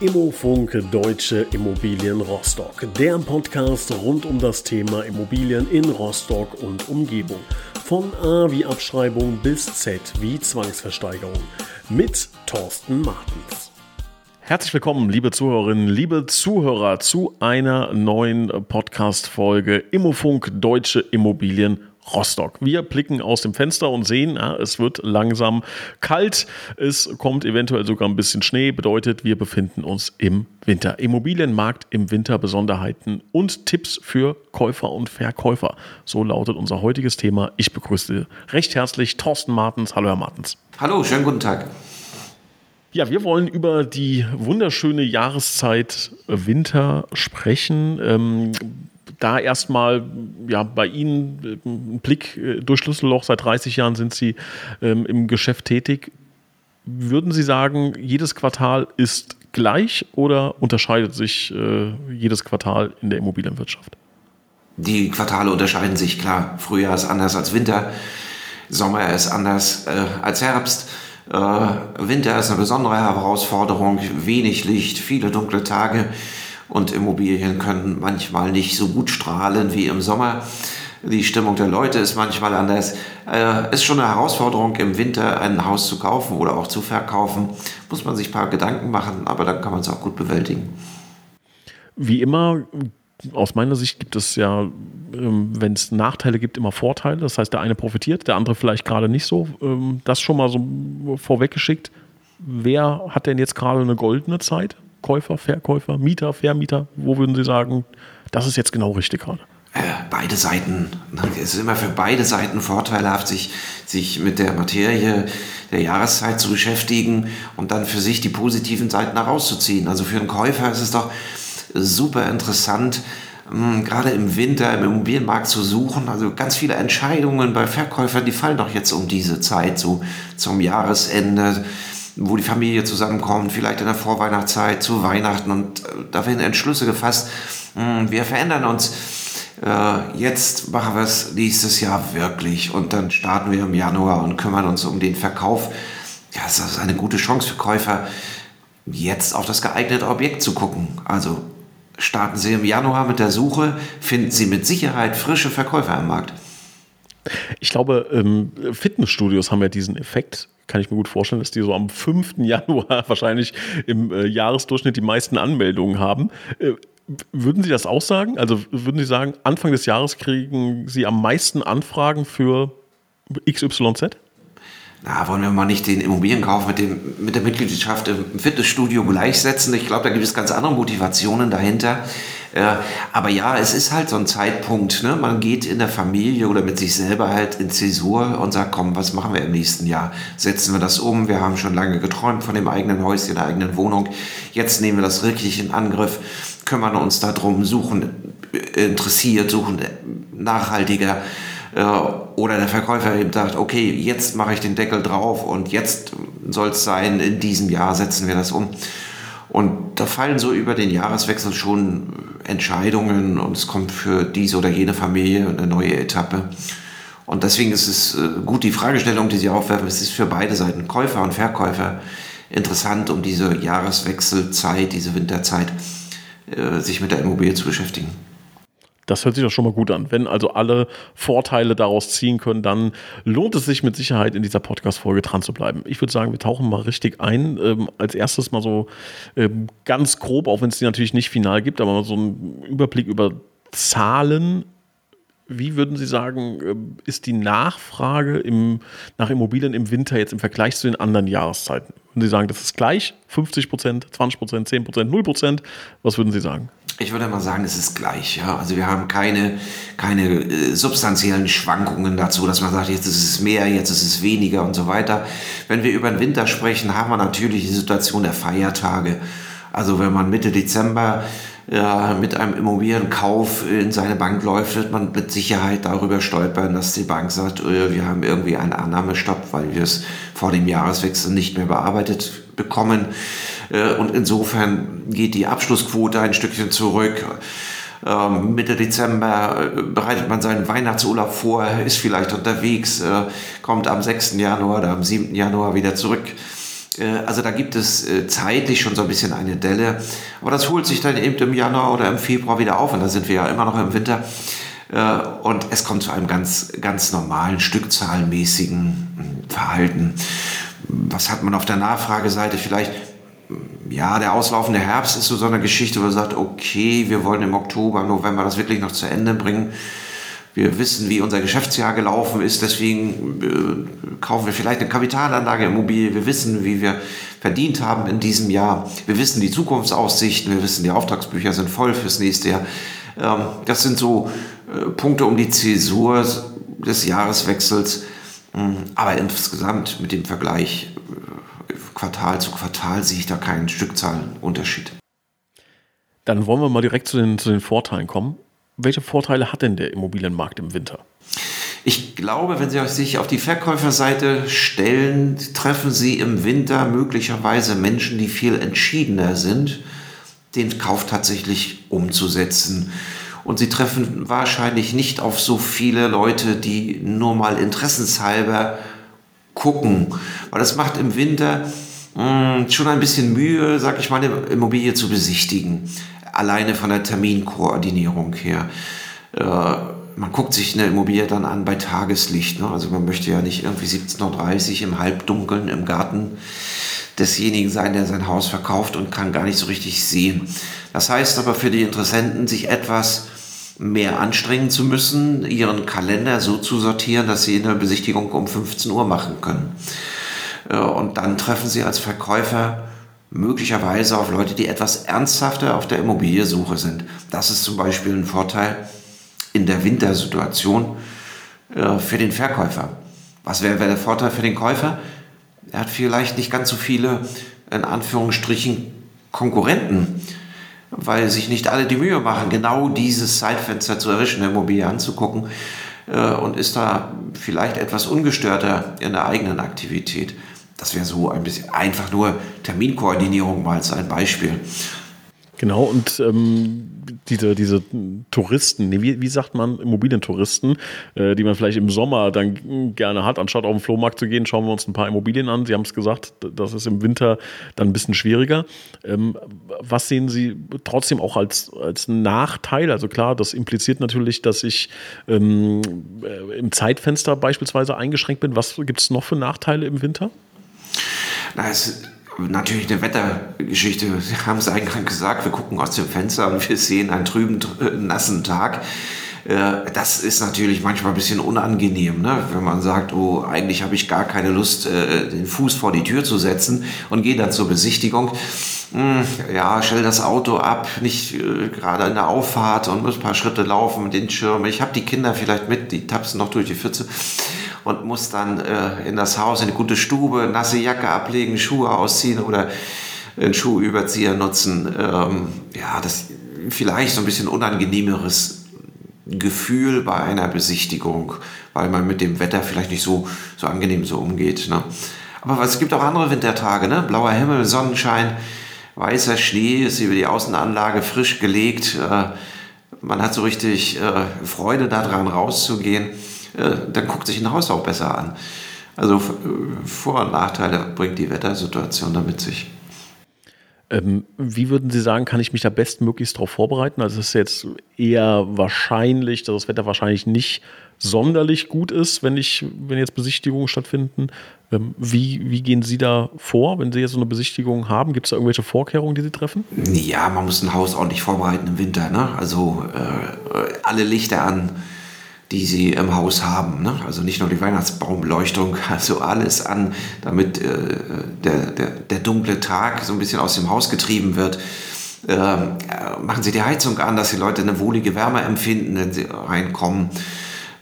Immofunk Deutsche Immobilien Rostock. Der Podcast rund um das Thema Immobilien in Rostock und Umgebung. Von A wie Abschreibung bis Z wie Zwangsversteigerung. Mit Thorsten Martens. Herzlich willkommen, liebe Zuhörerinnen, liebe Zuhörer, zu einer neuen Podcast-Folge Immofunk Deutsche Immobilien Rostock. Wir blicken aus dem Fenster und sehen, ja, es wird langsam kalt. Es kommt eventuell sogar ein bisschen Schnee. Bedeutet, wir befinden uns im Winter. Immobilienmarkt im Winter, Besonderheiten und Tipps für Käufer und Verkäufer. So lautet unser heutiges Thema. Ich begrüße recht herzlich Thorsten Martens. Hallo, Herr Martens. Hallo, schönen guten Tag. Ja, wir wollen über die wunderschöne Jahreszeit Winter sprechen. Ähm, da erstmal ja, bei Ihnen ein Blick äh, durch Schlüsselloch. Seit 30 Jahren sind Sie ähm, im Geschäft tätig. Würden Sie sagen, jedes Quartal ist gleich oder unterscheidet sich äh, jedes Quartal in der Immobilienwirtschaft? Die Quartale unterscheiden sich klar. Frühjahr ist anders als Winter, Sommer ist anders äh, als Herbst. Äh, Winter ist eine besondere Herausforderung, wenig Licht, viele dunkle Tage und Immobilien können manchmal nicht so gut strahlen wie im Sommer. Die Stimmung der Leute ist manchmal anders. Äh, ist schon eine Herausforderung, im Winter ein Haus zu kaufen oder auch zu verkaufen. Muss man sich ein paar Gedanken machen, aber dann kann man es auch gut bewältigen. Wie immer, aus meiner Sicht gibt es ja, ähm, wenn es Nachteile gibt, immer Vorteile. Das heißt, der eine profitiert, der andere vielleicht gerade nicht so. Ähm, das schon mal so vorweggeschickt. Wer hat denn jetzt gerade eine goldene Zeit? Käufer, Verkäufer, Mieter, Vermieter? Wo würden Sie sagen, das ist jetzt genau richtig gerade? Äh, beide Seiten. Es ist immer für beide Seiten vorteilhaft, sich, sich mit der Materie der Jahreszeit zu beschäftigen und dann für sich die positiven Seiten herauszuziehen. Also für einen Käufer ist es doch super interessant, hm, gerade im Winter im Immobilienmarkt zu suchen. Also ganz viele Entscheidungen bei Verkäufern, die fallen doch jetzt um diese Zeit, so zum Jahresende wo die Familie zusammenkommt, vielleicht in der Vorweihnachtszeit, zu Weihnachten und äh, da werden Entschlüsse gefasst. Hm, wir verändern uns. Äh, jetzt machen wir es nächstes Jahr wirklich und dann starten wir im Januar und kümmern uns um den Verkauf. Ja, das ist eine gute Chance für Käufer, jetzt auf das geeignete Objekt zu gucken. Also starten Sie im Januar mit der Suche, finden Sie mit Sicherheit frische Verkäufer am Markt. Ich glaube, ähm, Fitnessstudios haben ja diesen Effekt kann ich mir gut vorstellen, dass die so am 5. Januar wahrscheinlich im äh, Jahresdurchschnitt die meisten Anmeldungen haben. Äh, würden Sie das auch sagen? Also würden Sie sagen, Anfang des Jahres kriegen Sie am meisten Anfragen für XYZ? Na, wollen wir mal nicht den Immobilienkauf mit, dem, mit der Mitgliedschaft im Fitnessstudio gleichsetzen? Ich glaube, da gibt es ganz andere Motivationen dahinter. Äh, aber ja, es ist halt so ein Zeitpunkt. Ne? Man geht in der Familie oder mit sich selber halt in Zäsur und sagt, komm, was machen wir im nächsten Jahr? Setzen wir das um? Wir haben schon lange geträumt von dem eigenen Häuschen, der eigenen Wohnung. Jetzt nehmen wir das wirklich in Angriff, kümmern uns darum, suchen interessiert, suchen nachhaltiger äh, oder der Verkäufer eben sagt, okay, jetzt mache ich den Deckel drauf und jetzt soll es sein, in diesem Jahr setzen wir das um. Und da fallen so über den Jahreswechsel schon Entscheidungen und es kommt für diese oder jene Familie eine neue Etappe. Und deswegen ist es äh, gut, die Fragestellung, die Sie aufwerfen, es ist für beide Seiten, Käufer und Verkäufer, interessant, um diese Jahreswechselzeit, diese Winterzeit, äh, sich mit der Immobilie zu beschäftigen. Das hört sich doch schon mal gut an. Wenn also alle Vorteile daraus ziehen können, dann lohnt es sich mit Sicherheit in dieser Podcast-Folge dran zu bleiben. Ich würde sagen, wir tauchen mal richtig ein. Ähm, als erstes mal so ähm, ganz grob, auch wenn es die natürlich nicht final gibt, aber so ein Überblick über Zahlen. Wie würden Sie sagen, ähm, ist die Nachfrage im, nach Immobilien im Winter jetzt im Vergleich zu den anderen Jahreszeiten? Würden Sie sagen, das ist gleich? 50 Prozent, 20 Prozent, 10 Prozent, 0 Prozent? Was würden Sie sagen? Ich würde mal sagen, es ist gleich. Ja? Also wir haben keine, keine äh, substanziellen Schwankungen dazu, dass man sagt, jetzt ist es mehr, jetzt ist es weniger und so weiter. Wenn wir über den Winter sprechen, haben wir natürlich die Situation der Feiertage. Also wenn man Mitte Dezember ja, mit einem Immobilienkauf in seine Bank läuft, wird man mit Sicherheit darüber stolpern, dass die Bank sagt, äh, wir haben irgendwie einen Annahmestopp, weil wir es vor dem Jahreswechsel nicht mehr bearbeitet bekommen. Äh, und insofern geht die Abschlussquote ein Stückchen zurück. Ähm, Mitte Dezember äh, bereitet man seinen Weihnachtsurlaub vor, ist vielleicht unterwegs, kommt am 6. Januar oder am 7. Januar wieder zurück Äh, also da gibt es äh, zeitlich schon so ein bisschen eine Delle. Aber das holt sich dann eben im Januar oder im Februar wieder auf. Und da sind wir ja immer noch im Winter. Äh, und es kommt zu einem ganz, ganz normalen, stückzahlenmäßigen hm, Verhalten. Was hat man auf der Nachfrageseite vielleicht? Ja, der auslaufende Herbst ist so, so eine Geschichte, wo man sagt, okay, wir wollen im Oktober, November das wirklich noch zu Ende bringen. Wir wissen, wie unser Geschäftsjahr gelaufen ist, deswegen äh, kaufen wir vielleicht eine Kapitalanlage Immobilie. Wir wissen, wie wir verdient haben in diesem Jahr. Wir wissen die Zukunftsaussichten. Wir wissen, die Auftragsbücher sind voll fürs nächste Jahr. Ähm, das sind so äh, Punkte um die Zäsur des Jahreswechsels. Ähm, aber insgesamt mit dem Vergleich äh, Quartal zu Quartal sehe ich da keinen Stückzahlenunterschied. Dann wollen wir mal direkt zu den, zu den Vorteilen kommen welche Vorteile hat denn der Immobilienmarkt im Winter? Ich glaube, wenn Sie sich auf die Verkäuferseite stellen, treffen Sie im Winter möglicherweise Menschen, die viel entschiedener sind, den Kauf tatsächlich umzusetzen. Und Sie treffen wahrscheinlich nicht auf so viele Leute, die nur mal interessenshalber gucken. Weil das macht im Winter mh, hm, schon ein bisschen Mühe, sag ich mal, eine Immobilie zu besichtigen alleine von der Terminkoordinierung her. Äh, man guckt sich eine Immobilie dann an bei Tageslicht. Ne? Also man möchte ja nicht irgendwie 17.30 Uhr im Halbdunkeln im Garten desjenigen sein, der sein Haus verkauft und kann gar nicht so richtig sehen. Das heißt aber für die Interessenten, sich etwas mehr anstrengen zu müssen, ihren Kalender so zu sortieren, dass sie eine Besichtigung um 15 Uhr machen können. Äh, und dann treffen sie als Verkäufer möglicherweise auf Leute, die etwas ernsthafter auf der Immobiliensuche sind. Das ist zum Beispiel ein Vorteil in der Wintersituation äh, für den Verkäufer. Was wäre wär der Vorteil für den Käufer? Er hat vielleicht nicht ganz so viele, in Anführungsstrichen, Konkurrenten, weil sich nicht alle die Mühe machen, genau dieses Zeitfenster zu erwischen, eine Immobilie anzugucken äh, und ist da vielleicht etwas ungestörter in der eigenen Aktivität. Das wäre so ein bisschen einfach nur Terminkoordinierung mal als ein Beispiel. Genau, und ähm, diese, diese Touristen, nee, wie, wie sagt man, Immobilientouristen, äh, die man vielleicht im Sommer dann gerne hat, anstatt auf den Flohmarkt zu gehen, schauen wir uns ein paar Immobilien an. Sie haben es gesagt, das ist im Winter dann ein bisschen schwieriger. Ähm, was sehen Sie trotzdem auch als, als Nachteil? Also klar, das impliziert natürlich, dass ich ähm, äh, im Zeitfenster beispielsweise eingeschränkt bin. Was gibt es noch für Nachteile im Winter? Na, es ist natürlich eine Wettergeschichte. Sie haben es eingangs gesagt, wir gucken aus dem Fenster und wir sehen einen trüben, nassen Tag. Äh, das ist natürlich manchmal ein bisschen unangenehm, ne? wenn man sagt, oh, eigentlich habe ich gar keine Lust, äh, den Fuß vor die Tür zu setzen und gehe dann zur Besichtigung. Hm, ja, stell das Auto ab, nicht äh, gerade in der Auffahrt und muss ein paar Schritte laufen mit den Schirmen. Ich habe die Kinder vielleicht mit, die tapsen noch durch die Pfütze und muss dann äh, in das Haus, in eine gute Stube, nasse Jacke ablegen, Schuhe ausziehen oder einen Schuhüberzieher nutzen. Ähm, ja, das vielleicht so ein bisschen unangenehmeres Gefühl bei einer Besichtigung, weil man mit dem Wetter vielleicht nicht so, so angenehm so umgeht. Ne? Aber es gibt auch andere Wintertage, ne? blauer Himmel, Sonnenschein, weißer Schnee ist über die Außenanlage frisch gelegt. Äh, man hat so richtig äh, Freude daran, rauszugehen. Dann guckt sich ein Haus auch besser an. Also äh, Vor- und Nachteile bringt die Wettersituation damit sich. Ähm, wie würden Sie sagen, kann ich mich da bestmöglichst darauf vorbereiten? Also es ist jetzt eher wahrscheinlich, dass das Wetter wahrscheinlich nicht sonderlich gut ist, wenn ich, wenn jetzt Besichtigungen stattfinden. Ähm, wie, wie gehen Sie da vor, wenn Sie jetzt so eine Besichtigung haben? Gibt es da irgendwelche Vorkehrungen, die Sie treffen? Ja, man muss ein Haus ordentlich vorbereiten im Winter. Ne? Also äh, alle Lichter an, die sie im Haus haben. Ne? Also nicht nur die Weihnachtsbaumbeleuchtung, also alles an, damit äh, der, der, der, dunkle Tag so ein bisschen aus dem Haus getrieben wird. Ähm, äh, machen Sie die Heizung an, dass die Leute eine wohlige Wärme empfinden, wenn sie reinkommen.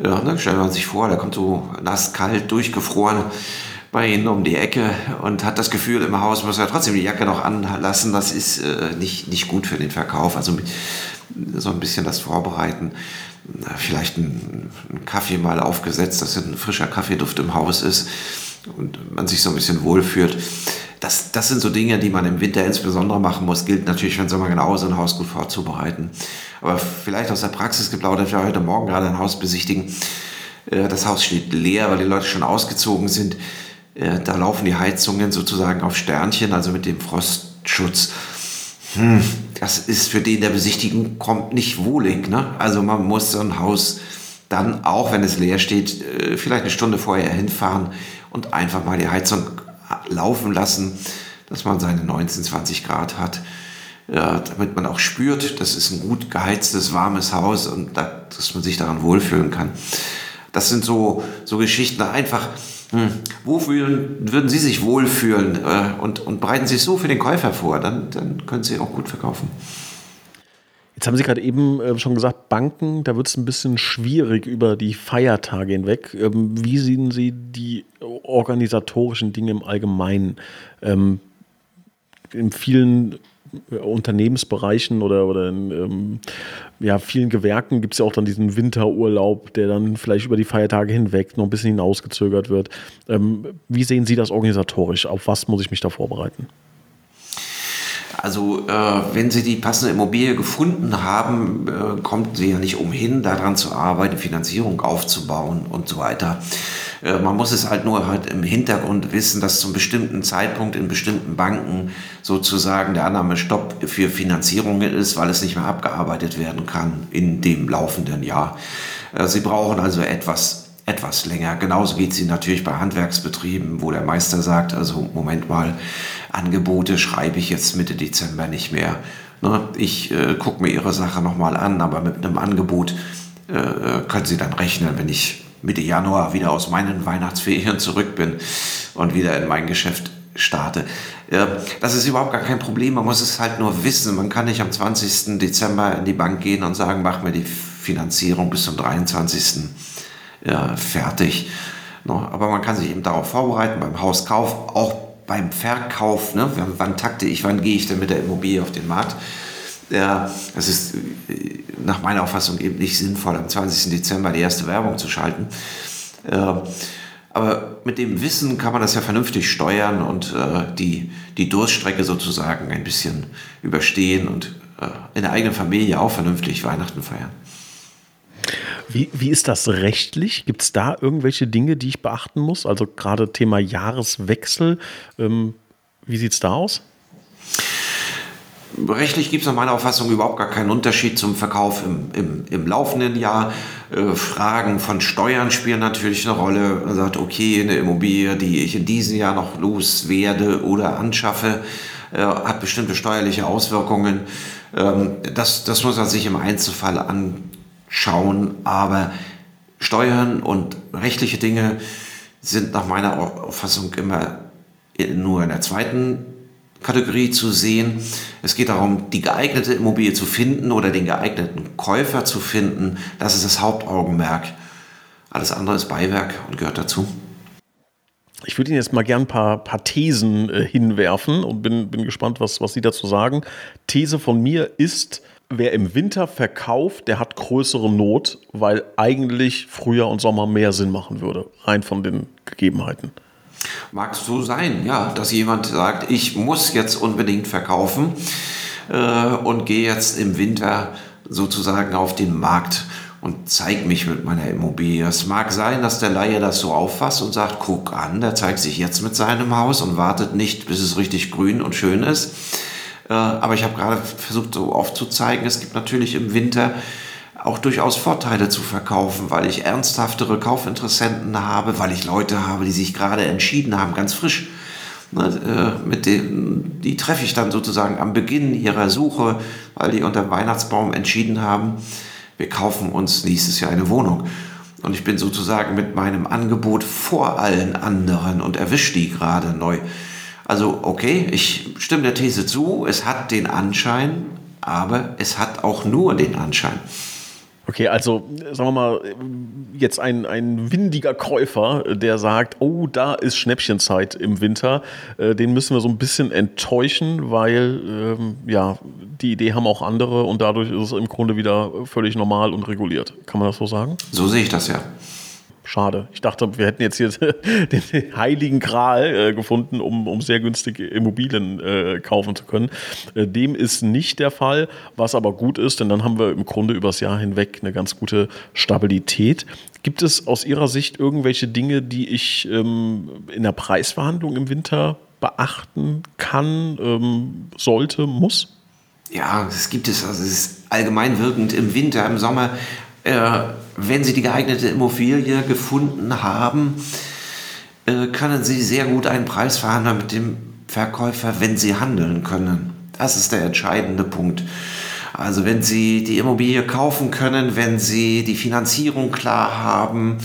Ja, ne? Stellen wir sich vor, da kommt so nass, kalt, durchgefroren bei Ihnen um die Ecke und hat das Gefühl, im Haus muss er trotzdem die Jacke noch anlassen. Das ist äh, nicht, nicht gut für den Verkauf. Also so ein bisschen das Vorbereiten vielleicht ein, ein Kaffee mal aufgesetzt, dass ein frischer Kaffeeduft im Haus ist und man sich so ein bisschen wohlfühlt. Das, das sind so Dinge, die man im Winter insbesondere machen muss. Gilt natürlich für den Sommer genauso, ein Haus gut vorzubereiten. Aber vielleicht aus der Praxis geplaudert, wir heute Morgen gerade ein Haus besichtigen. Äh, das Haus steht leer, weil die Leute schon ausgezogen sind. Äh, da laufen die Heizungen sozusagen auf Sternchen, also mit dem Frostschutz. Hm, das ist für den, der besichtigen kommt, nicht wohlig. Ne? Also man muss so ein Haus dann, auch wenn es leer steht, äh, vielleicht eine Stunde vorher hinfahren und einfach mal die Heizung laufen lassen, dass man seine 19, 20 Grad hat. Ja, damit man auch spürt, das ist ein gut geheiztes, warmes Haus und da, dass man sich daran wohlfühlen kann. Das sind so, so Geschichten, einfach, hm, wo fühlen, würden Sie sich wohlfühlen äh, und, und bereiten Sie so für den Käufer vor, dann, dann können Sie auch gut verkaufen. Jetzt haben Sie gerade eben äh, schon gesagt, Banken, da wird es ein bisschen schwierig über die Feiertage hinweg. Ähm, wie sehen Sie die organisatorischen Dinge im Allgemeinen? Ähm, in vielen Unternehmensbereichen oder, oder in ähm, ja, vielen Gewerken gibt es ja auch dann diesen Winterurlaub, der dann vielleicht über die Feiertage hinweg noch ein bisschen hinausgezögert wird. Ähm, wie sehen Sie das organisatorisch? Auf was muss ich mich da vorbereiten? Also äh, wenn Sie die passende Immobilie gefunden haben, äh, kommt Sie ja nicht umhin, daran zu arbeiten, Finanzierung aufzubauen und so weiter. Äh, man muss es halt nur halt im Hintergrund wissen, dass zum bestimmten Zeitpunkt in bestimmten Banken sozusagen der Annahmestopp für Finanzierungen ist, weil es nicht mehr abgearbeitet werden kann in dem laufenden Jahr. Äh, Sie brauchen also etwas etwas länger. Genauso geht Ihnen natürlich bei Handwerksbetrieben, wo der Meister sagt, also Moment mal, Angebote schreibe ich jetzt Mitte Dezember nicht mehr. Ne, ich äh, gucke mir Ihre Sache nochmal an, aber mit einem Angebot äh, können Sie dann rechnen, wenn ich Mitte Januar wieder aus meinen Weihnachtsferien zurück bin und wieder in mein Geschäft starte. Das ist überhaupt gar kein Problem, man muss es halt nur wissen. Man kann nicht am 20. Dezember in die Bank gehen und sagen, mach mir die Finanzierung bis zum 23. fertig. Aber man kann sich eben darauf vorbereiten, beim Hauskauf, auch beim Verkauf. Ne? Wann takte ich, wann gehe ich denn mit der Immobilie auf den Markt? Ja, es ist äh, nach meiner Auffassung eben nicht sinnvoll, am 20. Dezember die erste Werbung zu schalten. Äh, aber mit dem Wissen kann man das ja vernünftig steuern und äh, die, die Durststrecke sozusagen ein bisschen überstehen und in der eigenen Familie auch vernünftig Weihnachten feiern. Wie, wie ist das rechtlich? Gibt es da irgendwelche Dinge, die ich beachten muss? Also gerade Thema Jahreswechsel. Ähm, wie sieht es da aus? Rechtlich gibt es nach meiner Auffassung überhaupt gar keinen Unterschied zum Verkauf im, im, im laufenden Jahr. Äh, Fragen von Steuern spielen natürlich eine Rolle. Man sagt, okay, eine Immobilie, die ich in diesem Jahr noch loswerde oder anschaffe, äh, hat bestimmte steuerliche Auswirkungen. Ähm, das, das muss man sich im Einzelfall anschauen. Aber Steuern und rechtliche Dinge sind nach meiner Auffassung immer nur in der zweiten Kategorie zu sehen. Es geht darum, die geeignete Immobilie zu finden oder den geeigneten Käufer zu finden. Das ist das Hauptaugenmerk. Alles andere ist Beiwerk und gehört dazu. Ich würde Ihnen jetzt mal gern ein paar, paar Thesen äh, hinwerfen und bin, bin gespannt, was, was Sie dazu sagen. These von mir ist, wer im Winter verkauft, der hat größere Not, weil eigentlich Frühjahr und Sommer mehr Sinn machen würde, rein von den Gegebenheiten. Mag so sein, ja, dass jemand sagt, ich muss jetzt unbedingt verkaufen äh, und gehe jetzt im Winter sozusagen auf den Markt und zeige mich mit meiner Immobilie. Es mag sein, dass der Laie das so auffasst und sagt, guck an, der zeigt sich jetzt mit seinem Haus und wartet nicht, bis es richtig grün und schön ist. Äh, aber ich habe gerade versucht, so aufzuzeigen, es gibt natürlich im Winter auch durchaus Vorteile zu verkaufen, weil ich ernsthaftere Kaufinteressenten habe, weil ich Leute habe, die sich gerade entschieden haben, ganz frisch. Ne, äh, mit dem, die treffe ich dann sozusagen am Beginn ihrer Suche, weil die unter dem Weihnachtsbaum entschieden haben, wir kaufen uns nächstes Jahr eine Wohnung. Und ich bin sozusagen mit meinem Angebot vor allen anderen und erwische die gerade neu. Also okay, ich stimme der These zu, es hat den Anschein, aber es hat auch nur den Anschein. Okay, also sagen wir mal, jetzt ein, ein windiger Käufer, der sagt, oh, da ist Schnäppchenzeit im Winter, äh, den müssen wir so ein bisschen enttäuschen, weil ähm, ja, die Idee haben auch andere und dadurch ist es im Grunde wieder völlig normal und reguliert. Kann man das so sagen? So sehe ich das ja. Schade. Ich dachte, wir hätten jetzt hier den heiligen Gral äh, gefunden, um, um sehr günstige Immobilien äh, kaufen zu können. Äh, dem ist nicht der Fall, was aber gut ist, denn dann haben wir im Grunde übers Jahr hinweg eine ganz gute Stabilität. Gibt es aus Ihrer Sicht irgendwelche Dinge, die ich ähm, in der Preisverhandlung im Winter beachten kann, ähm, sollte, muss? Ja, es gibt es. Also es ist allgemein wirkend im Winter, im Sommer wenn Sie die geeignete Immobilie gefunden haben, äh, können Sie sehr gut einen Preis verhandeln mit dem Verkäufer, wenn Sie handeln können. Das ist der entscheidende Punkt. Also wenn Sie die Immobilie kaufen können, wenn Sie die Finanzierung klar haben,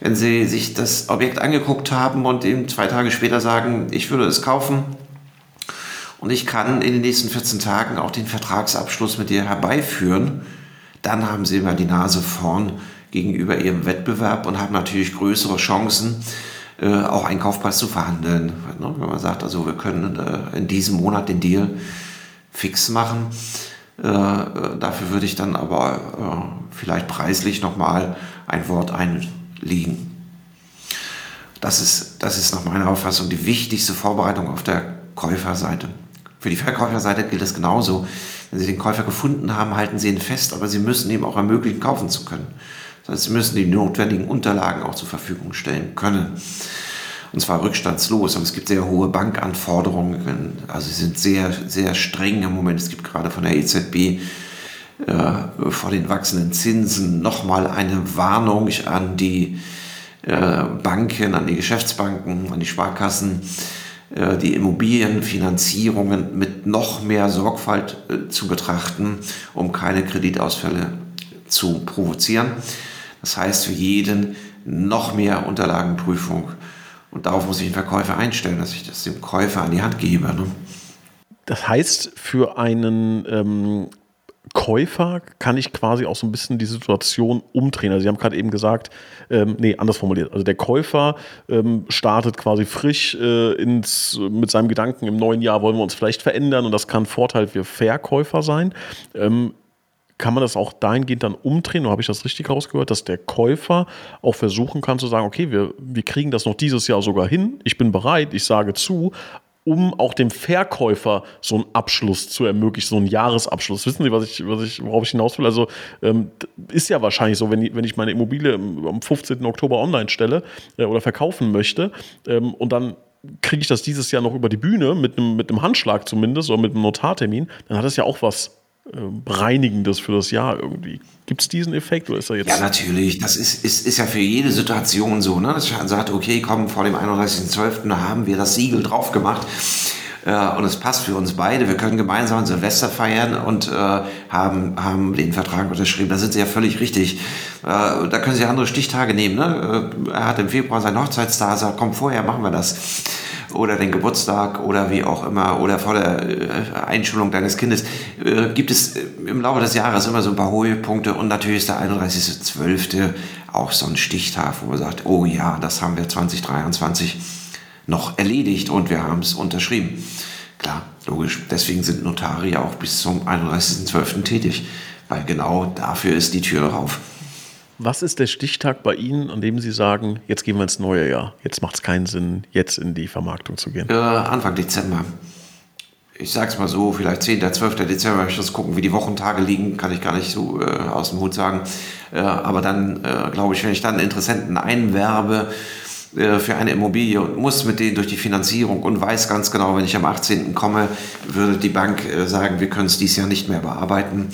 wenn Sie sich das Objekt angeguckt haben und eben zwei Tage später sagen, ich würde es kaufen und ich kann in den nächsten 14 Tagen auch den Vertragsabschluss mit dir herbeiführen, dann haben sie immer die Nase vorn gegenüber ihrem Wettbewerb und haben natürlich größere Chancen, äh, auch einen Kaufpreis zu verhandeln. Ne? Wenn man sagt, also wir können äh, in diesem Monat den Deal fix machen, äh, dafür würde ich dann aber vielleicht preislich nochmal ein Wort einlegen. Das ist, das ist nach meiner Auffassung die wichtigste Vorbereitung auf der Käuferseite. Für die Verkäuferseite gilt es genauso. Wenn Sie den Käufer gefunden haben, halten Sie ihn fest, aber Sie müssen ihm auch ermöglichen, kaufen zu können. Das heißt, Sie müssen die notwendigen Unterlagen auch zur Verfügung stellen können. Und zwar rückstandslos. Und es gibt sehr hohe Bankanforderungen. Also sie sind sehr, sehr streng im Moment. Es gibt gerade von der EZB äh, vor den wachsenden Zinsen nochmal eine Warnung an die äh, Banken, an die Geschäftsbanken, an die Sparkassen die Immobilienfinanzierungen mit noch mehr Sorgfalt äh, zu betrachten, um keine Kreditausfälle zu provozieren. Das heißt für jeden noch mehr Unterlagenprüfung. Und darauf muss ich den Verkäufer einstellen, dass ich das dem Käufer an die Hand gebe. Ne? Das heißt, für einen ähm, Käufer kann ich quasi auch so ein bisschen die Situation umdrehen. Also Sie haben gerade eben gesagt, ähm, nee, anders formuliert. Also der Käufer ähm, startet quasi frisch äh, ins, mit seinem Gedanken, im neuen Jahr wollen wir uns vielleicht verändern und das kann Vorteil für Verkäufer sein. Ähm, kann man das auch dahingehend dann umdrehen, oder habe ich das richtig rausgehört, dass der Käufer auch versuchen kann zu sagen, okay, wir, wir kriegen das noch dieses Jahr sogar hin, ich bin bereit, ich sage zu, um auch dem Verkäufer so einen Abschluss zu ermöglichen, so einen Jahresabschluss. Wissen Sie, was ich, was ich, worauf ich hinaus will? Also ähm, ist ja wahrscheinlich so, wenn ich, wenn ich meine Immobilie am 15. Oktober online stelle äh, oder verkaufen möchte ähm, und dann kriege ich das dieses Jahr noch über die Bühne mit einem, mit einem Handschlag zumindest oder mit einem Notartermin, dann hat das ja auch was Reinigendes für das Jahr irgendwie. Gibt es diesen Effekt oder ist er jetzt? Ja, natürlich. Das ist, ist, ist ja für jede Situation so, ne? dass man sagt, okay, komm, vor dem 31.12. haben wir das Siegel drauf gemacht. Äh, und es passt für uns beide. Wir können gemeinsam Silvester feiern und äh, haben, haben den Vertrag unterschrieben. Da sind Sie ja völlig richtig. Äh, da können Sie andere Stichtage nehmen. Ne? Äh, er hat im Februar sein Hochzeitstag, sagt, komm, vorher machen wir das oder den Geburtstag oder wie auch immer oder vor der äh, Einschulung deines Kindes, äh, gibt es äh, im Laufe des Jahres immer so ein paar Höhepunkte und natürlich ist der 31.12. auch so ein Stichtag, wo man sagt, oh ja, das haben wir 2023 noch erledigt und wir haben es unterschrieben. Klar, logisch. Deswegen sind Notare auch bis zum 31.12. tätig, weil genau dafür ist die Tür drauf. Was ist der Stichtag bei Ihnen, an dem Sie sagen, jetzt gehen wir ins neue Jahr? Jetzt macht es keinen Sinn, jetzt in die Vermarktung zu gehen? Äh, Anfang Dezember. Ich sage es mal so, vielleicht 10., 12. Dezember, ich muss gucken, wie die Wochentage liegen, kann ich gar nicht so äh, aus dem Hut sagen. Äh, aber dann, äh, glaube ich, wenn ich dann Interessenten einwerbe, äh, für eine Immobilie und muss mit denen durch die Finanzierung und weiß ganz genau, wenn ich am 18. komme, würde die Bank äh, sagen, wir können es dieses Jahr nicht mehr bearbeiten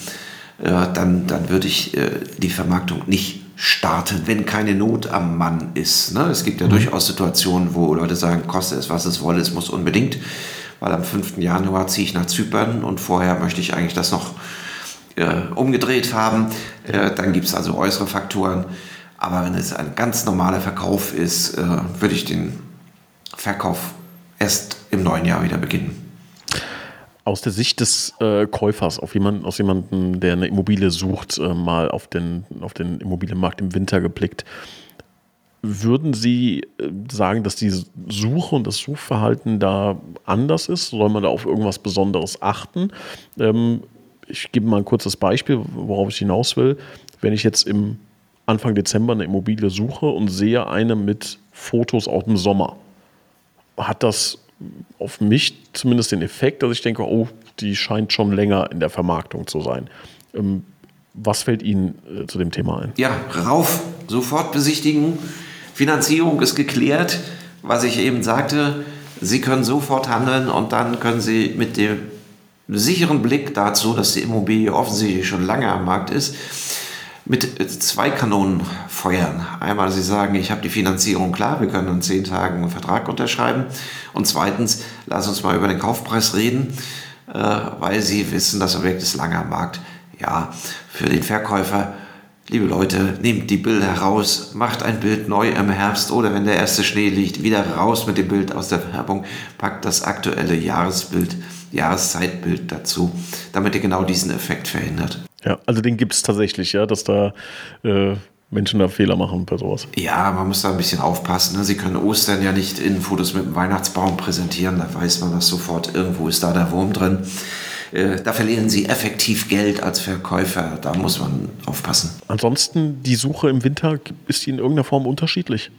dann, dann würde ich äh, die Vermarktung nicht starten, wenn keine Not am Mann ist. Ne? Es gibt ja mhm. durchaus Situationen, wo Leute sagen, koste es, was es wolle, es muss unbedingt, weil am 5. Januar ziehe ich nach Zypern und vorher möchte ich eigentlich das noch äh, umgedreht haben. Äh, dann gibt es also äußere Faktoren. Aber wenn es ein ganz normaler Verkauf ist, äh, würde ich den Verkauf erst im neuen Jahr wieder beginnen. Aus der Sicht des äh, Käufers, auf jemanden, aus jemandem, der eine Immobilie sucht, äh, mal auf den, auf den Immobilienmarkt im Winter geblickt, würden Sie äh, sagen, dass die Suche und das Suchverhalten da anders ist? Soll man da auf irgendwas Besonderes achten? Ähm, ich gebe mal ein kurzes Beispiel, worauf ich hinaus will. Wenn ich jetzt im Anfang Dezember eine Immobilie suche und sehe eine mit Fotos aus dem Sommer, hat das auf mich zumindest den Effekt, dass ich denke, oh, die scheint schon länger in der Vermarktung zu sein. Ähm, was fällt Ihnen äh, zu dem Thema ein? Ja, rauf, sofort besichtigen. Finanzierung ist geklärt. Was ich eben sagte, Sie können sofort handeln und dann können Sie mit dem sicheren Blick dazu, dass die Immobilie offensichtlich schon lange am Markt ist, mit zwei Kanonen feuern. Einmal, Sie sagen, ich habe die Finanzierung klar, wir können in zehn Tagen einen Vertrag unterschreiben. Und zweitens, lass uns mal über den Kaufpreis reden, äh, weil Sie wissen, das Objekt ist lange am Markt. Ja, für den Verkäufer, liebe Leute, nehmt die Bilder raus, macht ein Bild neu im Herbst oder wenn der erste Schnee liegt, wieder raus mit dem Bild aus der Werbung, packt das aktuelle Jahresbild, Jahreszeitbild dazu, damit ihr genau diesen Effekt verhindert. Ja, also den gibt es tatsächlich, ja, dass da äh, Menschen da Fehler machen bei sowas. Ja, man muss da ein bisschen aufpassen. Ne? Sie können Ostern ja nicht in Fotos mit dem Weihnachtsbaum präsentieren, da weiß man das sofort, irgendwo ist da der Wurm drin. Äh, da verlieren sie effektiv Geld als Verkäufer, da muss man aufpassen. Ansonsten, die Suche im Winter, ist die in irgendeiner Form unterschiedlich?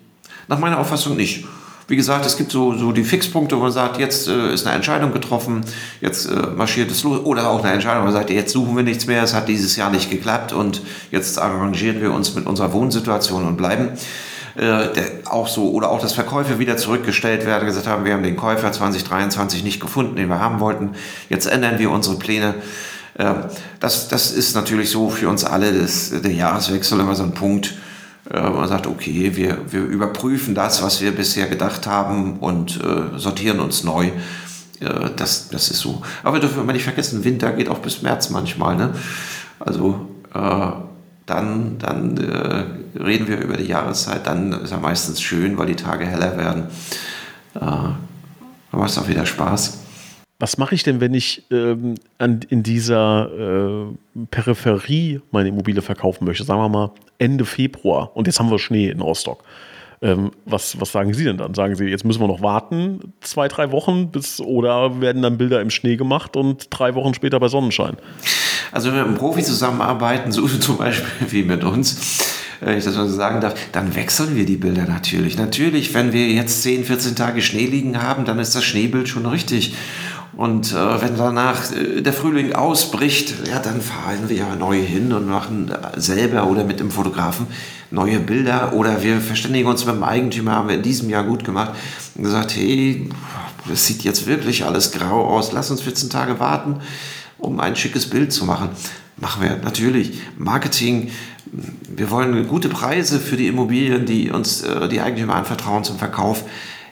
Nach meiner Auffassung nicht. Wie gesagt, es gibt so, so die Fixpunkte, wo man sagt, jetzt äh, ist eine Entscheidung getroffen, jetzt äh, marschiert es los. Oder auch eine Entscheidung, wo man sagt, jetzt suchen wir nichts mehr, es hat dieses Jahr nicht geklappt und jetzt arrangieren wir uns mit unserer Wohnsituation und bleiben. Äh, der, auch so, oder auch, dass Verkäufe wieder zurückgestellt werden, gesagt haben, wir haben den Käufer 2023 nicht gefunden, den wir haben wollten, jetzt ändern wir unsere Pläne. Äh, das, das ist natürlich so für uns alle das, der Jahreswechsel immer so ein Punkt, man sagt, okay, wir, wir überprüfen das, was wir bisher gedacht haben und äh, sortieren uns neu. Äh, das, das ist so. Aber dürfen wir nicht vergessen, Winter geht auch bis März manchmal. Ne? Also äh, dann, dann äh, reden wir über die Jahreszeit, dann ist er meistens schön, weil die Tage heller werden. Äh, dann macht es auch wieder Spaß. Was mache ich denn, wenn ich ähm, an, in dieser äh, Peripherie meine Immobilie verkaufen möchte? Sagen wir mal Ende Februar und jetzt haben wir Schnee in Rostock. Ähm, was, was sagen Sie denn dann? Sagen Sie, jetzt müssen wir noch warten, zwei, drei Wochen, bis, oder werden dann Bilder im Schnee gemacht und drei Wochen später bei Sonnenschein? Also wenn wir mit einem Profi zusammenarbeiten, so zum Beispiel wie mit uns, wenn ich so sagen darf, dann wechseln wir die Bilder natürlich. Natürlich, wenn wir jetzt 10, 14 Tage Schnee liegen haben, dann ist das Schneebild schon richtig. Und äh, wenn danach äh, der Frühling ausbricht, ja, dann fahren wir ja neu hin und machen selber oder mit dem Fotografen neue Bilder. Oder wir verständigen uns mit dem Eigentümer, haben wir in diesem Jahr gut gemacht und gesagt, hey, es sieht jetzt wirklich alles grau aus, lass uns 14 Tage warten, um ein schickes Bild zu machen. Machen wir natürlich. Marketing, wir wollen gute Preise für die Immobilien, die uns äh, die Eigentümer anvertrauen zum Verkauf,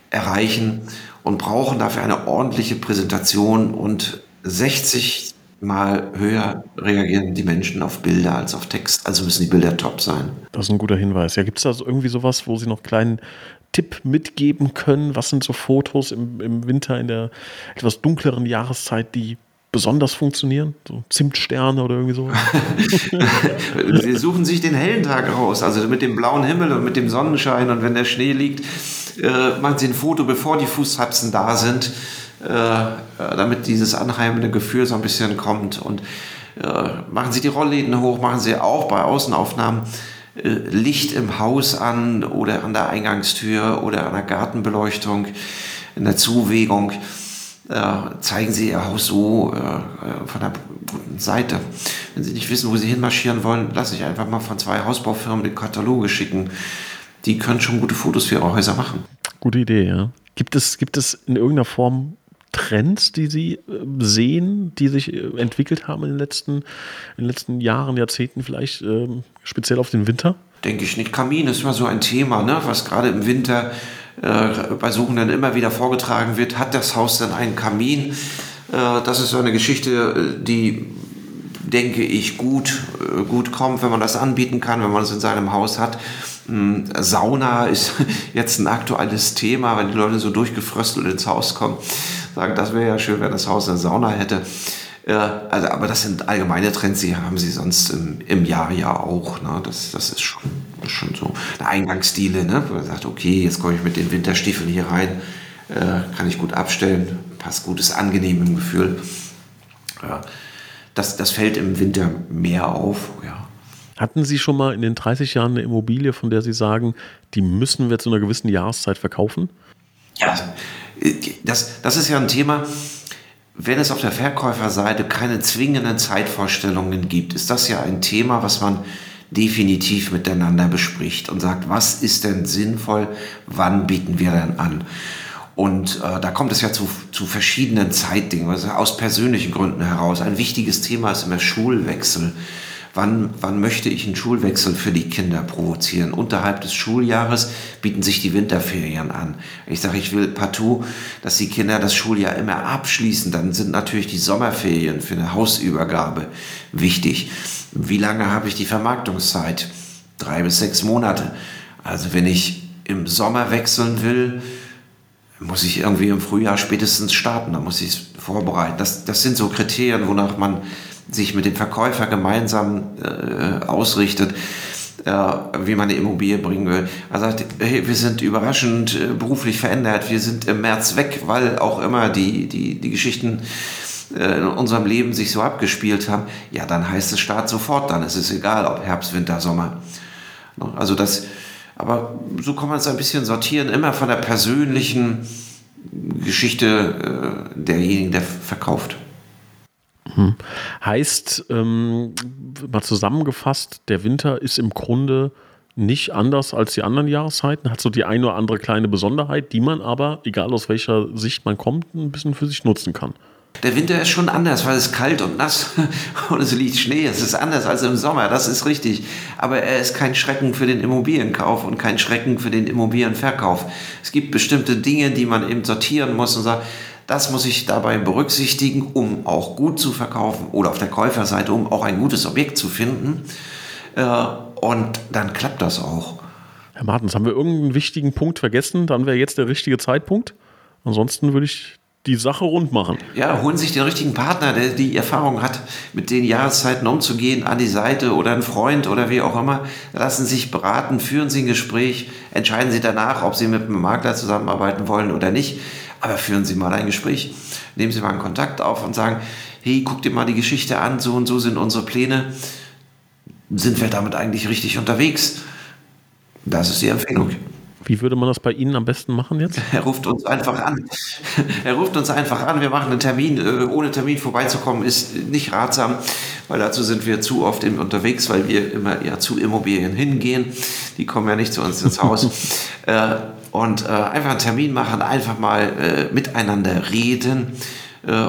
erreichen und brauchen dafür eine ordentliche Präsentation und 60 mal höher reagieren die Menschen auf Bilder als auf Text. Also müssen die Bilder top sein. Das ist ein guter Hinweis. Ja, gibt es da irgendwie sowas, wo Sie noch einen kleinen Tipp mitgeben können? Was sind so Fotos im, im Winter in der etwas dunkleren Jahreszeit, die besonders funktionieren? So Zimtsterne oder irgendwie so? Sie suchen sich den hellen Tag raus, also mit dem blauen Himmel und mit dem Sonnenschein und wenn der Schnee liegt, äh, machen Sie ein Foto, bevor die Fußtapsen da sind, äh, damit dieses anheimende Gefühl so ein bisschen kommt. Und äh, machen Sie die Rollläden hoch, machen Sie auch bei Außenaufnahmen äh, Licht im Haus an oder an der Eingangstür oder an der Gartenbeleuchtung, in der Zuwegung. Äh, zeigen Sie Ihr Haus so äh, von der guten Seite. Wenn Sie nicht wissen, wo Sie hinmarschieren wollen, lasse ich einfach mal von zwei Hausbaufirmen die Kataloge schicken die können schon gute Fotos für ihre Häuser machen. Gute Idee, ja. Gibt es, gibt es in irgendeiner Form Trends, die Sie äh, sehen, die sich äh, entwickelt haben in den letzten, in den letzten Jahren, Jahrzehnten vielleicht, äh, speziell auf den Winter? Denke ich nicht. Kamin ist immer so ein Thema, ne? was gerade im Winter äh, bei Suchenden immer wieder vorgetragen wird. Hat das Haus denn einen Kamin? Äh, das ist so eine Geschichte, die denke ich, gut, gut kommt, wenn man das anbieten kann, wenn man es in seinem Haus hat. Hm, Sauna ist jetzt ein aktuelles Thema, wenn die Leute so durchgefröstelt ins Haus kommen, sagen, das wäre ja schön, wenn das Haus eine Sauna hätte. also, aber das sind allgemeine Trends, die haben sie sonst im, im Jahr ja auch. Ne? Das, das ist schon, schon so eine Eingangsstile, ne? wo man sagt, okay, jetzt komme ich mit den Winterstiefeln hier rein, äh, kann ich gut abstellen, passt gutes, angenehmes Gefühl. Ja. Das, das fällt im Winter mehr auf, ja. Hatten Sie schon mal in den 30 Jahren eine Immobilie, von der Sie sagen, die müssen wir zu einer gewissen Jahreszeit verkaufen? Ja, das, das ist ja ein Thema, wenn es auf der Verkäuferseite keine zwingenden Zeitvorstellungen gibt, ist das ja ein Thema, was man definitiv miteinander bespricht und sagt, was ist denn sinnvoll, wann bieten wir denn an? Und äh, da kommt es ja zu, zu verschiedenen Zeitdingen, also aus persönlichen Gründen heraus. Ein wichtiges Thema ist immer Schulwechsel. Wann, wann möchte ich einen Schulwechsel für die Kinder provozieren? Unterhalb des Schuljahres bieten sich die Winterferien an. Ich sage, ich will partout, dass die Kinder das Schuljahr immer abschließen. Dann sind natürlich die Sommerferien für eine Hausübergabe wichtig. Wie lange habe ich die Vermarktungszeit? Drei bis sechs Monate. Also wenn ich im Sommer wechseln will, muss ich irgendwie im Frühjahr spätestens starten, da muss ich es vorbereiten. Das, das sind so Kriterien, wonach man sich mit dem Verkäufer gemeinsam äh, ausrichtet, äh, wie man eine Immobilie bringen will. Er sagt, hey, wir sind überraschend äh, beruflich verändert, wir sind im März weg, weil auch immer die, die, die Geschichten äh, in unserem Leben sich so abgespielt haben. Ja, dann heißt es Start sofort, dann ist es egal, ob Herbst, Winter, Sommer. Ne, also das, aber so kann man es ein bisschen sortieren, immer von der persönlichen Geschichte äh, derjenigen, der verkauft. Hm. Heißt, ähm, mal zusammengefasst, der Winter ist im Grunde nicht anders als die anderen Jahreszeiten, hat so die eine oder andere kleine Besonderheit, die man aber, egal aus welcher Sicht man kommt, ein bisschen für sich nutzen kann. Der Winter ist schon anders, weil es kalt und nass und es liegt Schnee. Es ist anders als im Sommer, das ist richtig. Aber er ist kein Schrecken für den Immobilienkauf und kein Schrecken für den Immobilienverkauf. Es gibt bestimmte Dinge, die man eben sortieren muss und sagt, das muss ich dabei berücksichtigen, um auch gut zu verkaufen oder auf der Käuferseite, um auch ein gutes Objekt zu finden. Äh, und dann klappt das auch. Herr Martens, haben wir irgendeinen wichtigen Punkt vergessen? Dann wäre jetzt der richtige Zeitpunkt. Ansonsten würde ich die Sache rund machen. Ja, holen sich den richtigen Partner, der die Erfahrung hat, mit den Jahreszeiten umzugehen, an die Seite oder einen Freund oder wie auch immer. Lassen Sie sich beraten, führen Sie ein Gespräch, entscheiden Sie danach, ob Sie mit einem Makler zusammenarbeiten wollen oder nicht. Aber führen Sie mal ein Gespräch. Nehmen Sie mal einen Kontakt auf und sagen, hey, guck dir mal die Geschichte an, so und so sind unsere Pläne. Sind wir damit eigentlich richtig unterwegs? Das ist die Empfehlung. Wie würde man das bei Ihnen am besten machen jetzt? Er ruft uns einfach an. Er ruft uns einfach an. Wir machen einen Termin. Äh, ohne Termin vorbeizukommen ist nicht ratsam, weil dazu sind wir zu oft unterwegs, weil wir immer ja zu Immobilien hingehen. Die kommen ja nicht zu uns ins Haus. Äh, und äh, einfach einen Termin machen, einfach mal miteinander reden.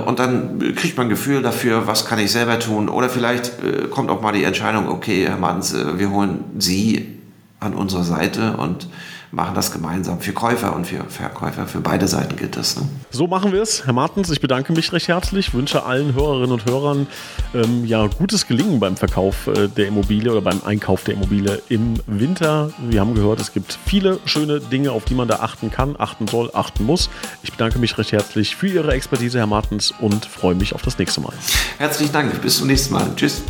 Und dann kriegt man ein Gefühl dafür, was kann ich selber tun. Oder vielleicht kommt auch mal die Entscheidung, okay, Herr Manns, wir holen Sie an unsere Seite und machen das gemeinsam für Käufer und für Verkäufer. Für beide Seiten gilt das. Ne? So machen wir es. Herr Martens, ich bedanke mich recht herzlich, wünsche allen Hörerinnen und Hörern ähm, ja, gutes Gelingen beim Verkauf äh, der Immobilie oder beim Einkauf der Immobilie im Winter. Wir haben gehört, es gibt viele schöne Dinge, auf die man da achten kann, achten soll, achten muss. Ich bedanke mich recht herzlich für Ihre Expertise, Herr Martens, und freue mich auf das nächste Mal. Herzlichen Dank. Bis zum nächsten Mal. Tschüss.